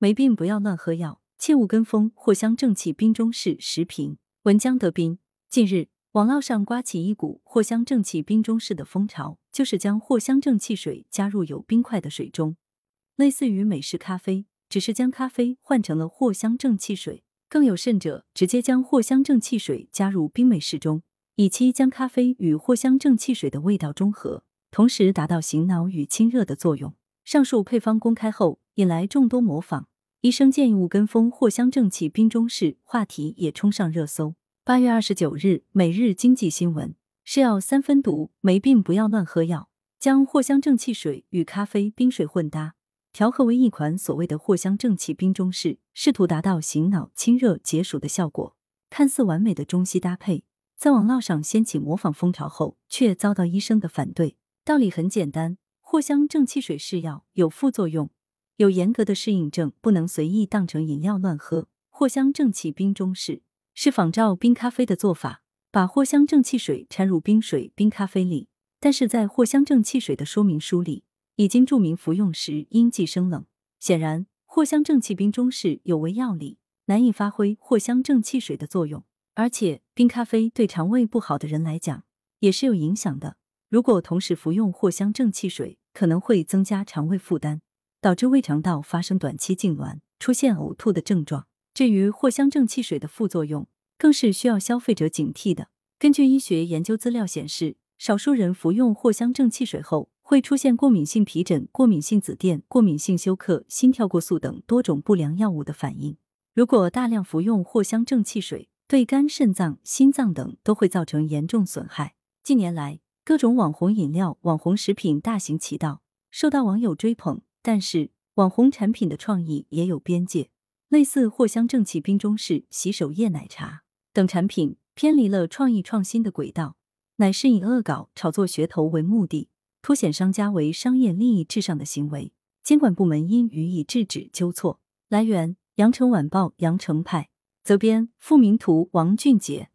没病不要乱喝药，切勿跟风藿香正气冰中式时评。文江德斌，近日网络上刮起一股藿香正气冰中式的风潮，就是将藿香正气水加入有冰块的水中，类似于美式咖啡，只是将咖啡换成了藿香正气水。更有甚者，直接将藿香正气水加入冰美式中，以期将咖啡与藿香正气水的味道中和，同时达到醒脑与清热的作用。上述配方公开后，引来众多模仿。医生建议勿跟风藿香正气冰中式，话题也冲上热搜。八月二十九日，《每日经济新闻》是药三分毒，没病不要乱喝药。将藿香正气水与咖啡、冰水混搭。调和为一款所谓的藿香正气冰中式，试图达到醒脑、清热、解暑的效果。看似完美的中西搭配，在网络上掀起模仿风潮后，却遭到医生的反对。道理很简单，藿香正气水是药，有副作用，有严格的适应症，不能随意当成饮料乱喝。藿香正气冰中式是仿照冰咖啡的做法，把藿香正气水掺入冰水、冰咖啡里，但是在藿香正气水的说明书里。已经注明服用时应忌生冷。显然，藿香正气冰中式有违药理，难以发挥藿香正气水的作用。而且，冰咖啡对肠胃不好的人来讲也是有影响的。如果同时服用藿香正气水，可能会增加肠胃负担，导致胃肠道发生短期痉挛，出现呕吐的症状。至于藿香正气水的副作用，更是需要消费者警惕的。根据医学研究资料显示，少数人服用藿香正气水后。会出现过敏性皮疹、过敏性紫癜、过敏性休克、心跳过速等多种不良药物的反应。如果大量服用藿香正气水，对肝、肾脏、心脏等都会造成严重损害。近年来，各种网红饮料、网红食品大行其道，受到网友追捧。但是，网红产品的创意也有边界，类似藿香正气冰中式、洗手液奶茶等产品，偏离了创意创新的轨道，乃是以恶搞、炒作噱头为目的。凸显商家为商业利益至上的行为，监管部门应予以制止纠错。来源：羊城晚报羊城派，责编：付明图，王俊杰。